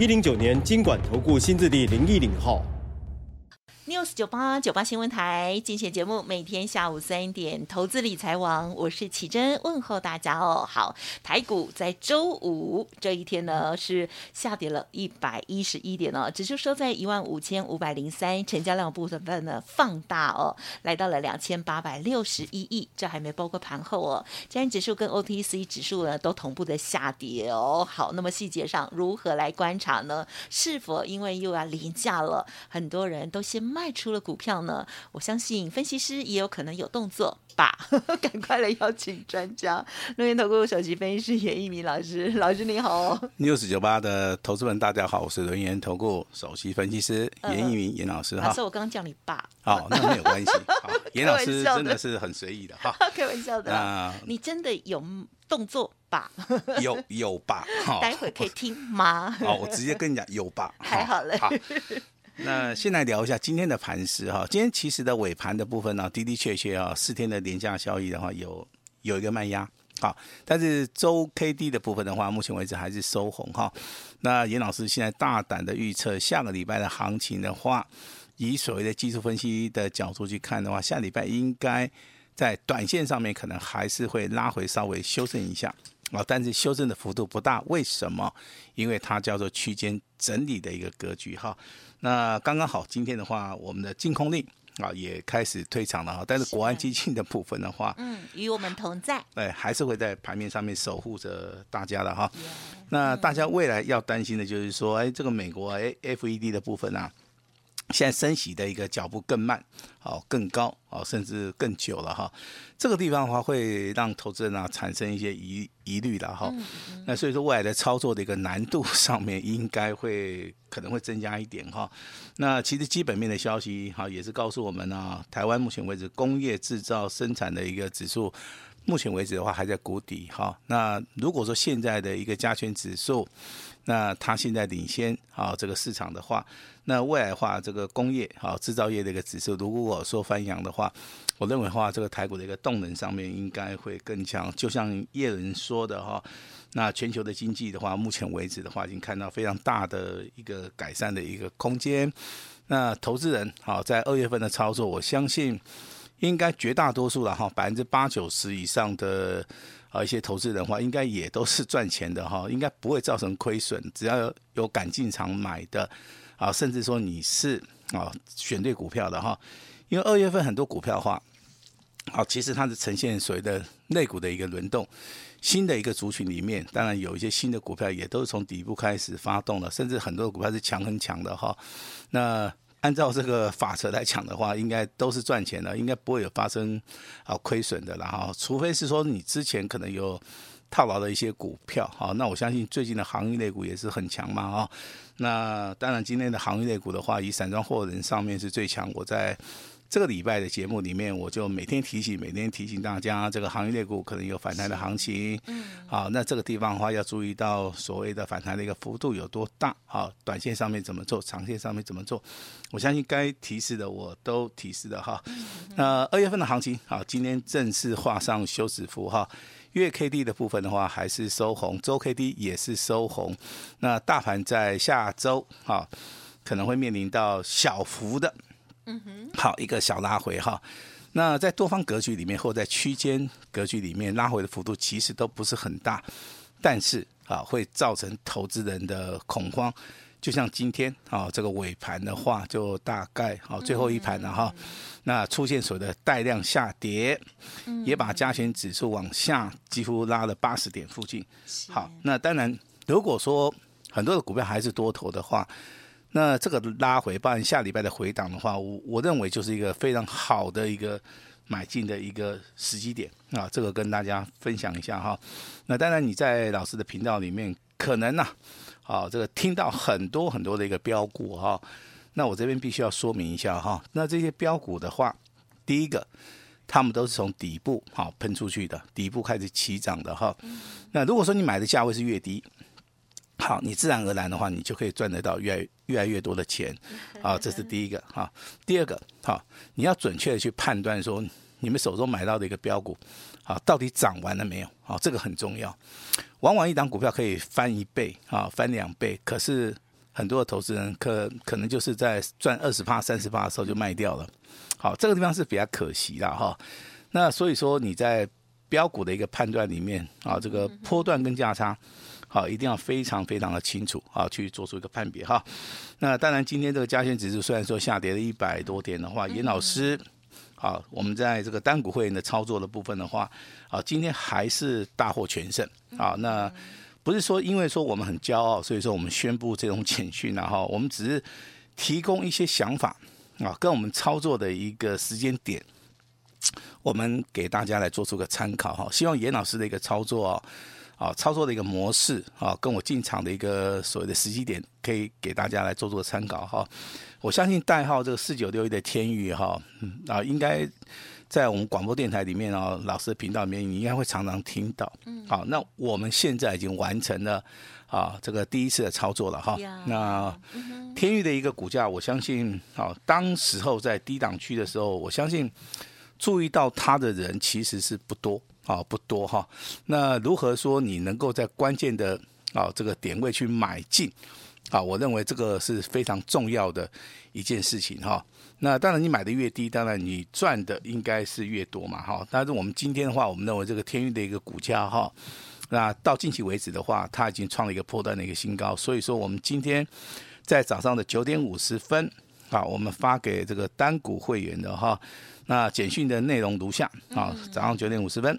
一零九年金管投顾新字第零一零号。News 九八九八新闻台精选节目，每天下午三点，投资理财王，我是启珍，问候大家哦。好，台股在周五这一天呢，是下跌了一百一十一点哦，指数收在一万五千五百零三，成交量部分呢放大哦，来到了两千八百六十一亿，这还没包括盘后哦。加权指数跟 OTC 指数呢都同步的下跌哦。好，那么细节上如何来观察呢？是否因为又要连假了，很多人都先卖出了股票呢，我相信分析师也有可能有动作吧。赶快来邀请专家，轮源投顾首席分析师严一鸣老师，老师你好。News 九八的投资们大家好，我是轮源投顾首席分析师严一鸣严老师哈。老师，我刚刚叫你爸。哦，那没有关系。严老师真的是很随意的哈，开玩笑的。啊，你真的有动作吧？有有吧？待会可以听吗？好，我直接跟你讲有吧。太好了。那先来聊一下今天的盘势哈，今天其实的尾盘的部分呢，的的确确啊，四天的连假交易的话，有有一个卖压，好，但是周 K D 的部分的话，目前为止还是收红哈。那严老师现在大胆的预测，下个礼拜的行情的话，以所谓的技术分析的角度去看的话，下礼拜应该在短线上面可能还是会拉回稍微修正一下啊，但是修正的幅度不大，为什么？因为它叫做区间整理的一个格局哈。那刚刚好，今天的话，我们的净空令啊也开始退场了哈。但是国安基金的部分的话，嗯，与我们同在，对，还是会在盘面上面守护着大家的哈。那大家未来要担心的就是说，哎，这个美国哎 FED 的部分啊。现在升息的一个脚步更慢，好更高，好甚至更久了哈。这个地方的话会让投资人啊产生一些疑疑虑了哈。那所以说未来的操作的一个难度上面应该会可能会增加一点哈。那其实基本面的消息哈也是告诉我们呢，台湾目前为止工业制造生产的一个指数，目前为止的话还在谷底哈。那如果说现在的一个加权指数，那它现在领先啊这个市场的话，那未来的话这个工业啊制造业的一个指数，如果我说翻扬的话，我认为的话这个台股的一个动能上面应该会更强。就像叶伦说的哈，那全球的经济的话，目前为止的话已经看到非常大的一个改善的一个空间。那投资人好在二月份的操作，我相信应该绝大多数了哈，百分之八九十以上的。啊，一些投资人的话，应该也都是赚钱的哈，应该不会造成亏损。只要有敢进场买的，啊，甚至说你是啊选对股票的哈，因为二月份很多股票的话，啊，其实它是呈现所谓的类股的一个轮动，新的一个族群里面，当然有一些新的股票也都是从底部开始发动了，甚至很多股票是强很强的哈，那。按照这个法则来讲的话，应该都是赚钱的，应该不会有发生啊亏损的，了哈除非是说你之前可能有套牢的一些股票，好，那我相信最近的行业类股也是很强嘛，哈，那当然今天的行业类股的话，以散装货人上面是最强，我在。这个礼拜的节目里面，我就每天提醒，每天提醒大家，这个行业类股可能有反弹的行情。嗯，好，那这个地方的话，要注意到所谓的反弹的一个幅度有多大。好，短线上面怎么做，长线上面怎么做，我相信该提示的我都提示了哈。那二月份的行情，好，今天正式画上休止符哈。月 K D 的部分的话，还是收红，周 K D 也是收红。那大盘在下周哈，可能会面临到小幅的。嗯哼，好，一个小拉回哈，那在多方格局里面或在区间格局里面拉回的幅度其实都不是很大，但是啊会造成投资人的恐慌，就像今天啊这个尾盘的话，就大概好最后一盘了哈，那出现所谓的带量下跌，也把加权指数往下几乎拉了八十点附近。好，那当然如果说很多的股票还是多头的话。那这个拉回，包含下礼拜的回档的话，我我认为就是一个非常好的一个买进的一个时机点啊，这个跟大家分享一下哈。那当然你在老师的频道里面可能呢、啊，这个听到很多很多的一个标股哈，那我这边必须要说明一下哈，那这些标股的话，第一个，他们都是从底部好喷出去的，底部开始起涨的哈。那如果说你买的价位是越低，好，你自然而然的话，你就可以赚得到越来越来越多的钱，啊，这是第一个哈。第二个，好，你要准确的去判断说，你们手中买到的一个标股，啊，到底涨完了没有？啊，这个很重要。往往一档股票可以翻一倍，啊，翻两倍，可是很多的投资人可可能就是在赚二十趴、三十趴的时候就卖掉了。好，这个地方是比较可惜的哈。那所以说你在标股的一个判断里面，啊，这个波段跟价差。好，一定要非常非常的清楚啊，去做出一个判别哈。那当然，今天这个加权指数虽然说下跌了一百多点的话，严老师，好，我们在这个单股会员的操作的部分的话，啊，今天还是大获全胜啊。那不是说因为说我们很骄傲，所以说我们宣布这种简讯然后，我们只是提供一些想法啊，跟我们操作的一个时间点，我们给大家来做出个参考哈。希望严老师的一个操作啊。啊，操作的一个模式啊，跟我进场的一个所谓的时机点，可以给大家来做做参考哈。我相信代号这个四九六一的天宇哈，啊，应该在我们广播电台里面啊，老师的频道里面，你应该会常常听到。嗯。好，那我们现在已经完成了啊，这个第一次的操作了哈。那天宇的一个股价，我相信啊，当时候在低档区的时候，我相信注意到它的人其实是不多。啊，不多哈。那如何说你能够在关键的啊这个点位去买进？啊，我认为这个是非常重要的一件事情哈。那当然你买的越低，当然你赚的应该是越多嘛哈。但是我们今天的话，我们认为这个天运的一个股价哈，那到近期为止的话，它已经创了一个破段的一个新高。所以说我们今天在早上的九点五十分啊，我们发给这个单股会员的哈，那简讯的内容如下啊，早上九点五十分。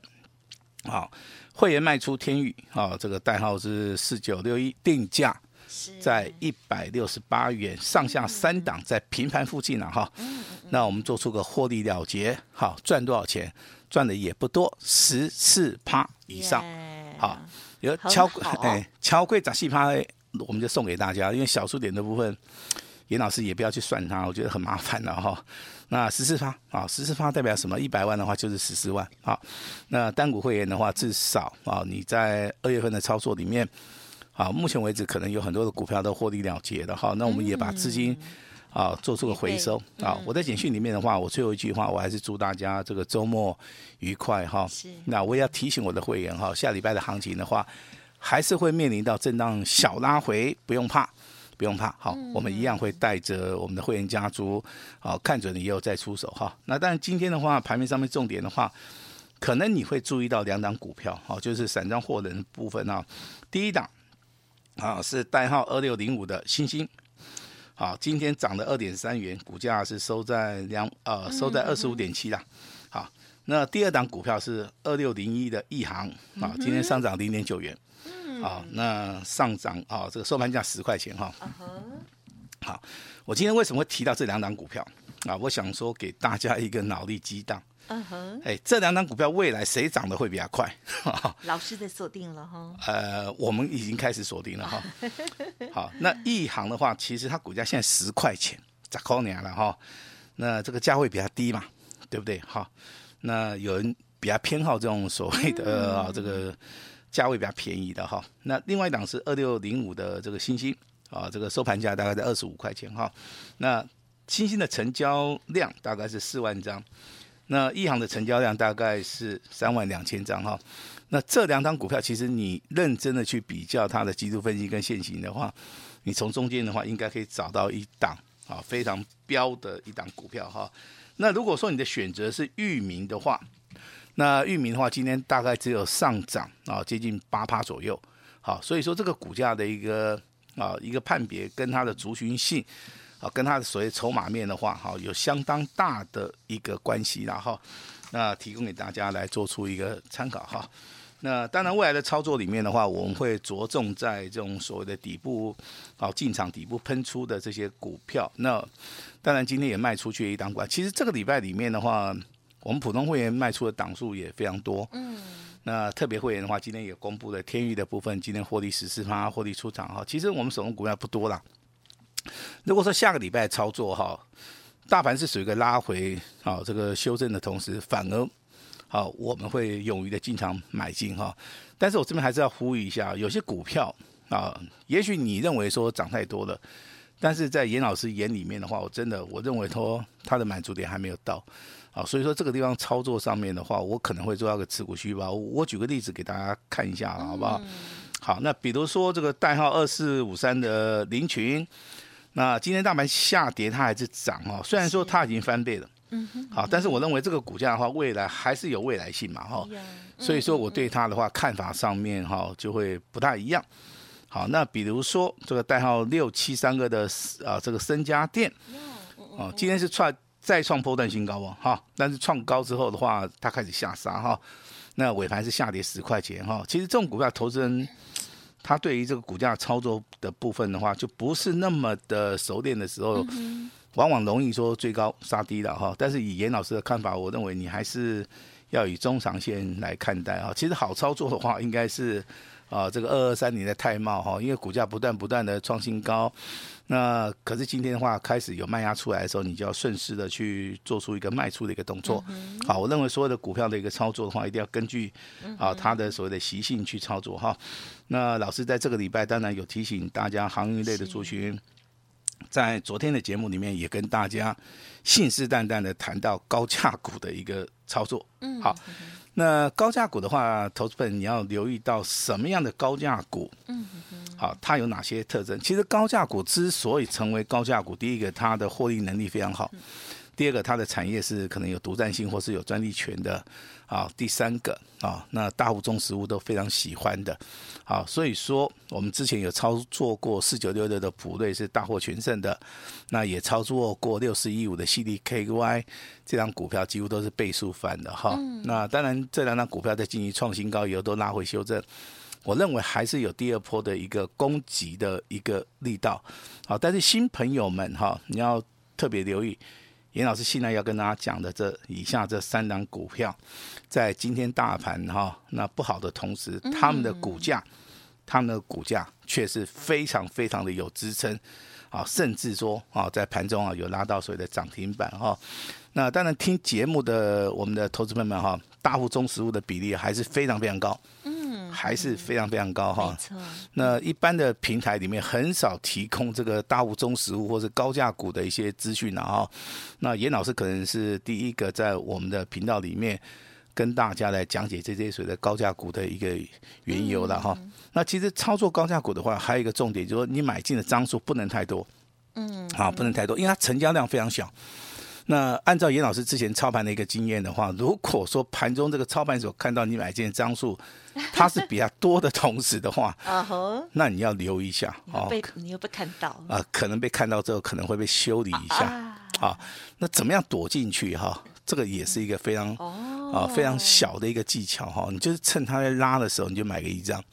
好，会员卖出天宇，好，这个代号是四九六一，定价在一百六十八元，上下三档在平盘附近了哈。那我们做出个获利了结，好，赚多少钱？赚的也不多，十四趴以上。好，有敲哎敲贵砸细趴，我们就送给大家，因为小数点的部分。严老师也不要去算它，我觉得很麻烦了哈。那十四趴啊，十四趴代表什么？一百万的话就是十四万。啊，那单股会员的话，至少啊，你在二月份的操作里面，啊，目前为止可能有很多的股票都获利了结的哈。那我们也把资金啊做出个回收啊。我在简讯里面的话，我最后一句话，我还是祝大家这个周末愉快哈。那我也要提醒我的会员哈，下礼拜的行情的话，还是会面临到震荡小拉回，不用怕。不用怕，好，我们一样会带着我们的会员家族，好，看准了以后再出手哈。那当然今天的话，盘面上面重点的话，可能你会注意到两档股票，好，就是散装货人部分啊。第一档啊是代号二六零五的星星，好，今天涨了二点三元，股价是收在两呃收在二十五点七啦。好，那第二档股票是二六零一的亿航，啊，今天上涨零点九元。好，那上涨啊，这个收盘价十块钱哈。好，我今天为什么会提到这两档股票啊？我想说给大家一个脑力激荡。嗯哼。哎，这两档股票未来谁涨得会比较快？老师的锁定了哈。呃，我们已经开始锁定了哈。好，那一行的话，其实它股价现在十块钱，咋扣年了哈。那这个价位比较低嘛，对不对？好，那有人比较偏好这种所谓的啊这个。价位比较便宜的哈，那另外一档是二六零五的这个星星啊，这个收盘价大概在二十五块钱哈。那星星的成交量大概是四万张，那亿航的成交量大概是三万两千张哈。那这两档股票其实你认真的去比较它的技术分析跟现行的话，你从中间的话应该可以找到一档啊非常标的一档股票哈。那如果说你的选择是域名的话，那域名的话，今天大概只有上涨啊，接近八趴左右。好，所以说这个股价的一个啊一个判别，跟它的族群性啊，跟它的所谓筹码面的话，哈，有相当大的一个关系然后。那提供给大家来做出一个参考哈。那当然未来的操作里面的话，我们会着重在这种所谓的底部啊进场底部喷出的这些股票。那当然今天也卖出去一档股，其实这个礼拜里面的话。我们普通会员卖出的档数也非常多，嗯，那特别会员的话，今天也公布了天域的部分，今天获利十四趴，获利出场哈。其实我们手中股票不多啦。如果说下个礼拜操作哈，大盘是属于一个拉回啊，这个修正的同时，反而好我们会勇于的进场买进哈。但是我这边还是要呼吁一下，有些股票啊，也许你认为说涨太多了，但是在严老师眼里面的话，我真的我认为说它的满足点还没有到。好，所以说这个地方操作上面的话，我可能会做到个持股虚报。我举个例子给大家看一下，好不好？好，那比如说这个代号二四五三的林群，那今天大盘下跌，它还是涨哦。虽然说它已经翻倍了，嗯哼，好，但是我认为这个股价的话，未来还是有未来性嘛，哈。所以说我对它的话看法上面哈就会不太一样。好，那比如说这个代号六七三个的啊这个森家电，哦，今天是创。再创波段新高哦，哈，但是创高之后的话，它开始下杀哈，那尾盘是下跌十块钱哈。其实这种股票投资人，他对于这个股价操作的部分的话，就不是那么的熟练的时候，往往容易说追高杀低了哈。但是以严老师的看法，我认为你还是要以中长线来看待啊。其实好操作的话，应该是。啊，这个二二三零的泰茂哈，因为股价不断不断的创新高，那可是今天的话开始有卖压出来的时候，你就要顺势的去做出一个卖出的一个动作。好，我认为所有的股票的一个操作的话，一定要根据啊它的所谓的习性去操作哈。那老师在这个礼拜当然有提醒大家，航运类的族群，在昨天的节目里面也跟大家信誓旦旦的谈到高价股的一个操作。嗯，好。那高价股的话，投资本你要留意到什么样的高价股？嗯好，它有哪些特征？其实高价股之所以成为高价股，第一个它的获利能力非常好。第二个，它的产业是可能有独占性或是有专利权的，啊，第三个啊，那大户中实物都非常喜欢的，好，所以说我们之前有操作过四九六六的普瑞是大获全胜的，那也操作过六四一五的 CDKY 这张股票几乎都是倍数翻的哈，那当然这两张股票在进行创新高以后都拉回修正，我认为还是有第二波的一个攻击的一个力道，好，但是新朋友们哈，你要特别留意。严老师现在要跟大家讲的这以下这三档股票，在今天大盘哈那不好的同时，他们的股价，他们的股价却是非常非常的有支撑，啊，甚至说啊在盘中啊有拉到所谓的涨停板哈。那当然听节目的我们的投资朋友们哈，大户中实物的比例还是非常非常高。还是非常非常高哈。那一般的平台里面很少提供这个大户中实物或者高价股的一些资讯了哈。那严老师可能是第一个在我们的频道里面跟大家来讲解这些所谓的高价股的一个缘由了哈。那其实操作高价股的话，还有一个重点就是说，你买进的张数不能太多，嗯，好，不能太多，因为它成交量非常小。那按照严老师之前操盘的一个经验的话，如果说盘中这个操盘手看到你买进的张数，它是比较多的同时的话，那你要留意一下哦。被你又被看到啊，可能被看到之后可能会被修理一下啊。那怎么样躲进去哈？这个也是一个非常啊非常小的一个技巧哈。你就是趁它在拉的时候，你就买个一张。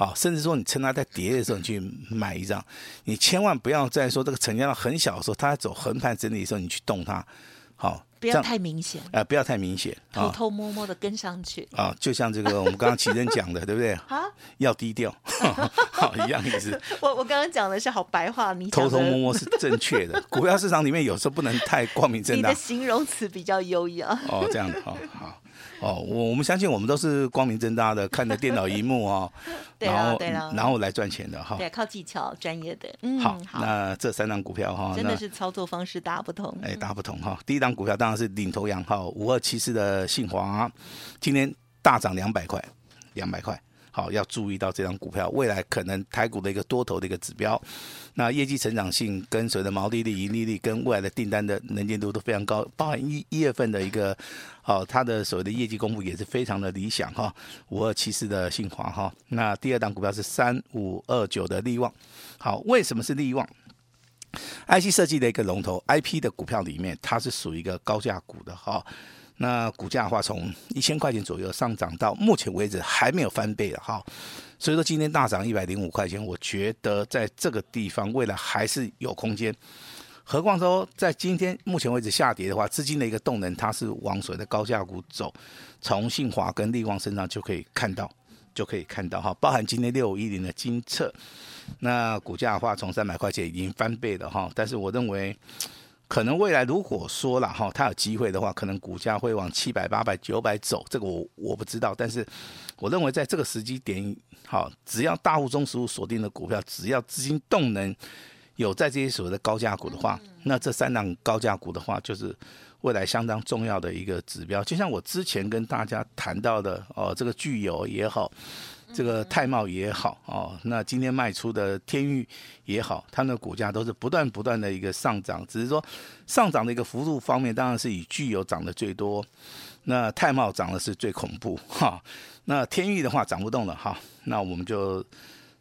好，甚至说你趁它在跌的时候，你去买一张，你千万不要在说这个成交量很小的时候，它在走横盘整理的时候，你去动它，好，不要太明显，呃，不要太明显，偷偷摸摸的跟上去，啊，就像这个我们刚刚奇珍讲的，对不对？啊，要低调，好，一样意思。我我刚刚讲的是好白话，你偷偷摸摸是正确的。股票市场里面有时候不能太光明正大，你的形容词比较优雅。哦，这样的，好好。哦，我我们相信我们都是光明正大的看着电脑荧幕 哦，然后然后来赚钱的哈。对，靠技巧专业的。嗯，好，那这三档股票哈，真的是操作方式大不同。哎，大不同哈。第一档股票当然是领头羊哈，五二七四的信华，今天大涨两百块，两百块。好，要注意到这张股票未来可能台股的一个多头的一个指标。那业绩成长性跟随着毛利率、盈利率跟未来的订单的能见度都非常高，包含一一月份的一个，好，它的所谓的业绩公布也是非常的理想哈。五二七四的信华哈，那第二档股票是三五二九的利旺。好，为什么是利旺？IC 设计的一个龙头，IP 的股票里面，它是属于一个高价股的哈。那股价的话，从一千块钱左右上涨到目前为止还没有翻倍了哈，所以说今天大涨一百零五块钱，我觉得在这个地方未来还是有空间。何况说在今天目前为止下跌的话，资金的一个动能，它是往所谓的高价股走，从信华跟利旺身上就可以看到，就可以看到哈，包含今天六五一零的金策，那股价的话从三百块钱已经翻倍了哈，但是我认为。可能未来如果说了哈，它有机会的话，可能股价会往七百、八百、九百走，这个我我不知道。但是我认为在这个时机点，好，只要大户中实户锁定的股票，只要资金动能有在这些所谓的高价股的话，那这三档高价股的话，就是未来相当重要的一个指标。就像我之前跟大家谈到的哦，这个具有也好。这个泰茂也好哦，那今天卖出的天域也好，它的股价都是不断不断的一个上涨，只是说上涨的一个幅度方面，当然是以聚友涨得最多，那泰茂涨的是最恐怖哈，那天域的话涨不动了哈，那我们就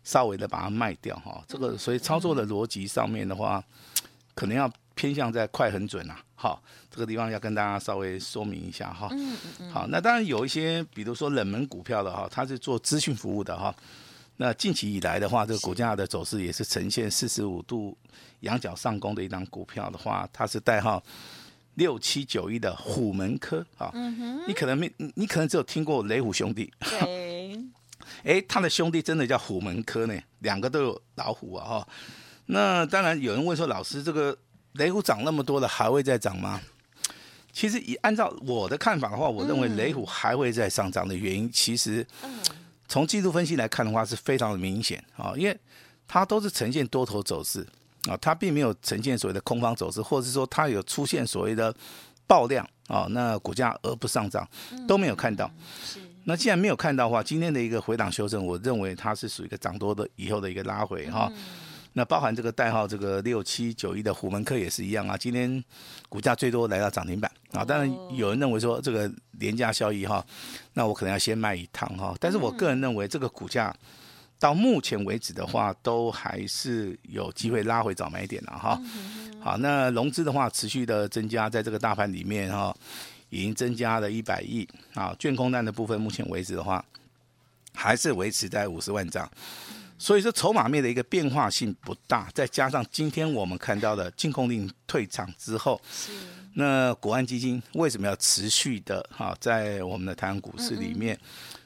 稍微的把它卖掉哈，这个所以操作的逻辑上面的话，可能要偏向在快很准啊。好，这个地方要跟大家稍微说明一下哈。嗯嗯。好，那当然有一些，比如说冷门股票的哈，它是做资讯服务的哈。那近期以来的话，这个股价的走势也是呈现四十五度仰角上攻的一档股票的话，它是代号六七九一的虎门科啊。嗯哼。你可能没，你可能只有听过雷虎兄弟。对。哎，他的兄弟真的叫虎门科呢，两个都有老虎啊哈。那当然有人问说，老师这个。雷虎涨那么多了，还会再涨吗？其实以按照我的看法的话，我认为雷虎还会再上涨的原因，其实从技术分析来看的话是非常的明显啊，因为它都是呈现多头走势啊，它并没有呈现所谓的空方走势，或者是说它有出现所谓的爆量啊，那股价而不上涨都没有看到。那既然没有看到的话，今天的一个回档修正，我认为它是属于一个涨多的以后的一个拉回哈。那包含这个代号这个六七九一的虎门客也是一样啊，今天股价最多来到涨停板啊。当然有人认为说这个廉价效益哈，那我可能要先卖一趟哈。但是我个人认为这个股价到目前为止的话，都还是有机会拉回早买点了哈。好，那融资的话持续的增加，在这个大盘里面哈，已经增加了一百亿啊。券空单的部分，目前为止的话，还是维持在五十万张。所以说筹码面的一个变化性不大，再加上今天我们看到的禁空令退场之后，是那国安基金为什么要持续的哈在我们的台湾股市里面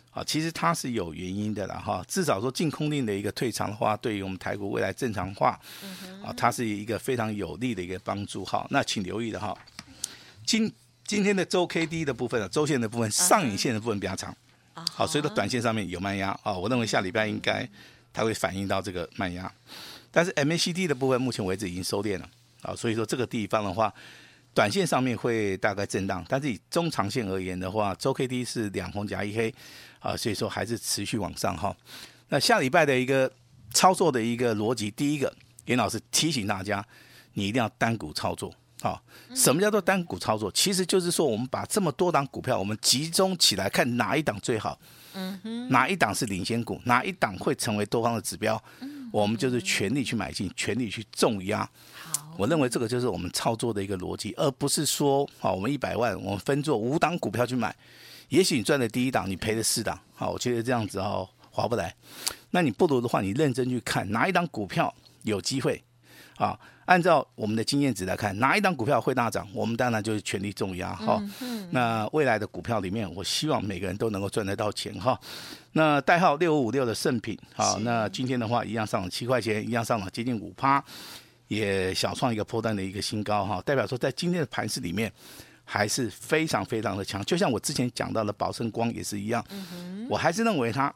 啊？其实它是有原因的了哈。至少说禁空令的一个退场的话，对于我们台股未来正常化啊，它是一个非常有利的一个帮助哈。那请留意的哈，今今天的周 K D 的部分啊，周线的部分上影线的部分比较长，好，所以说短线上面有卖压啊。我认为下礼拜应该。它会反映到这个慢压，但是 MACD 的部分目前为止已经收敛了啊，所以说这个地方的话，短线上面会大概震荡，但是以中长线而言的话，周 K D 是两红夹一黑啊，所以说还是持续往上哈。那下礼拜的一个操作的一个逻辑，第一个，严老师提醒大家，你一定要单股操作啊。什么叫做单股操作？其实就是说，我们把这么多档股票，我们集中起来看哪一档最好。嗯哼，哪一档是领先股？哪一档会成为多方的指标？嗯，我们就是全力去买进，全力去重压。好，我认为这个就是我们操作的一个逻辑，而不是说，好，我们一百万，我们分做五档股票去买，也许你赚的第一档，你赔了四档。好，我觉得这样子哦，划不来。那你不如的话，你认真去看哪一档股票有机会，啊。按照我们的经验值来看，哪一档股票会大涨，我们当然就是全力重压哈。那未来的股票里面，我希望每个人都能够赚得到钱哈。那代号六五五六的圣品，好，那今天的话一样上了七块钱，一样上了接近五趴，也小创一个破单的一个新高哈。代表说，在今天的盘势里面，还是非常非常的强。就像我之前讲到的宝盛光也是一样，我还是认为它。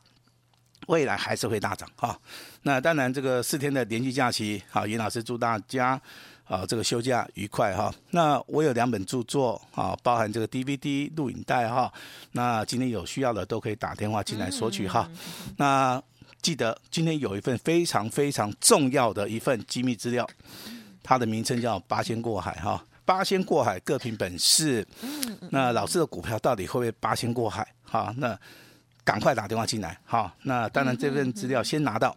未来还是会大涨哈，那当然这个四天的连续假期，好，严老师祝大家啊这个休假愉快哈。那我有两本著作啊，包含这个 DVD 录影带哈，那今天有需要的都可以打电话进来索取哈。那记得今天有一份非常非常重要的一份机密资料，它的名称叫八仙过海哈，八仙过海各凭本事。那老师的股票到底会不会八仙过海？哈，那。赶快打电话进来，好，那当然这份资料先拿到，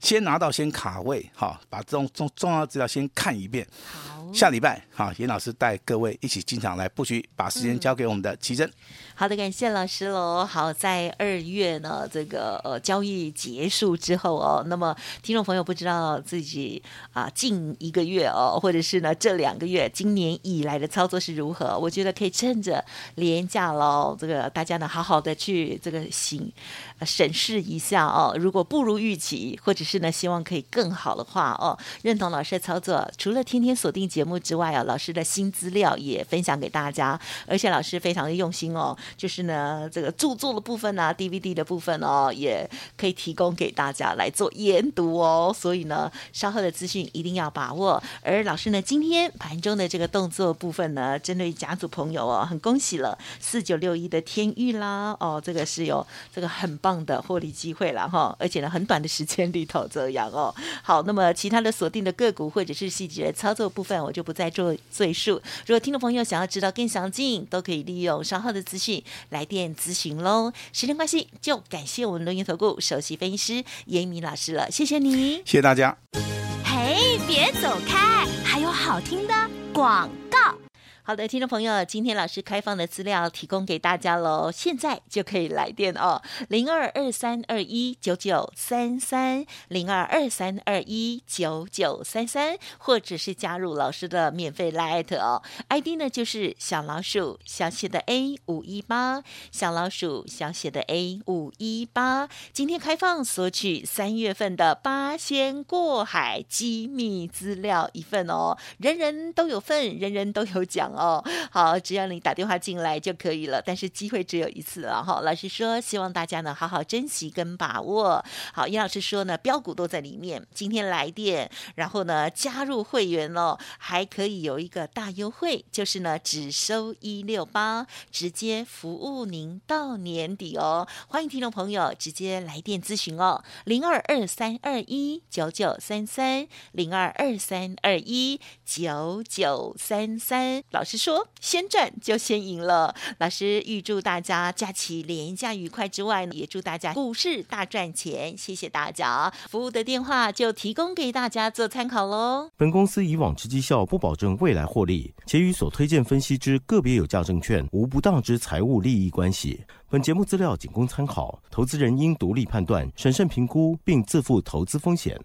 先拿到先卡位，好，把这种重重要资料先看一遍，好，下礼拜哈，严老师带各位一起进场来布局，把时间交给我们的奇珍。好的，感谢老师喽。好，在二月呢，这个呃交易结束之后哦，那么听众朋友不知道自己啊近一个月哦，或者是呢这两个月今年以来的操作是如何？我觉得可以趁着廉价喽，这个大家呢好好的去这个行审视一下哦。如果不如预期，或者是呢希望可以更好的话哦，认同老师的操作，除了天天锁定节节目之外啊，老师的新资料也分享给大家，而且老师非常的用心哦。就是呢，这个著作的部分、啊，DVD 的部分哦，也可以提供给大家来做研读哦。所以呢，稍后的资讯一定要把握。而老师呢，今天盘中的这个动作部分呢，针对家族朋友哦，很恭喜了四九六一的天域啦哦，这个是有这个很棒的获利机会了哈，而且呢，很短的时间里头这样哦。好，那么其他的锁定的个股或者是细节操作部分，我就不再做赘述。如果听众朋友想要知道更详尽，都可以利用稍后的资讯。来电咨询喽，时间关系，就感谢我们的龙岩投顾首席分析师严明老师了，谢谢你，谢谢大家。嘿，别走开，还有好听的广告。好的，听众朋友，今天老师开放的资料提供给大家喽，现在就可以来电哦，零二二三二一九九三三，零二二三二一九九三三，或者是加入老师的免费 LINE 哦，ID 呢就是小老鼠小写的 A 五一八，小老鼠小写的 A 五一八，今天开放索取三月份的八仙过海机密资料一份哦，人人都有份，人人都有奖。哦，好，只要你打电话进来就可以了，但是机会只有一次了哈。老师说，希望大家呢好好珍惜跟把握。好，严老师说呢，标股都在里面。今天来电，然后呢加入会员哦，还可以有一个大优惠，就是呢只收一六八，直接服务您到年底哦。欢迎听众朋友直接来电咨询哦，零二二三二一九九三三，零二二三二一九九三三。老老师说：“先赚就先赢了。”老师预祝大家假期廉价愉快之外呢，也祝大家股市大赚钱。谢谢大家，服务的电话就提供给大家做参考喽。本公司以往之绩效不保证未来获利，且与所推荐分析之个别有价证券无不当之财务利益关系。本节目资料仅供参考，投资人应独立判断、审慎评估，并自负投资风险。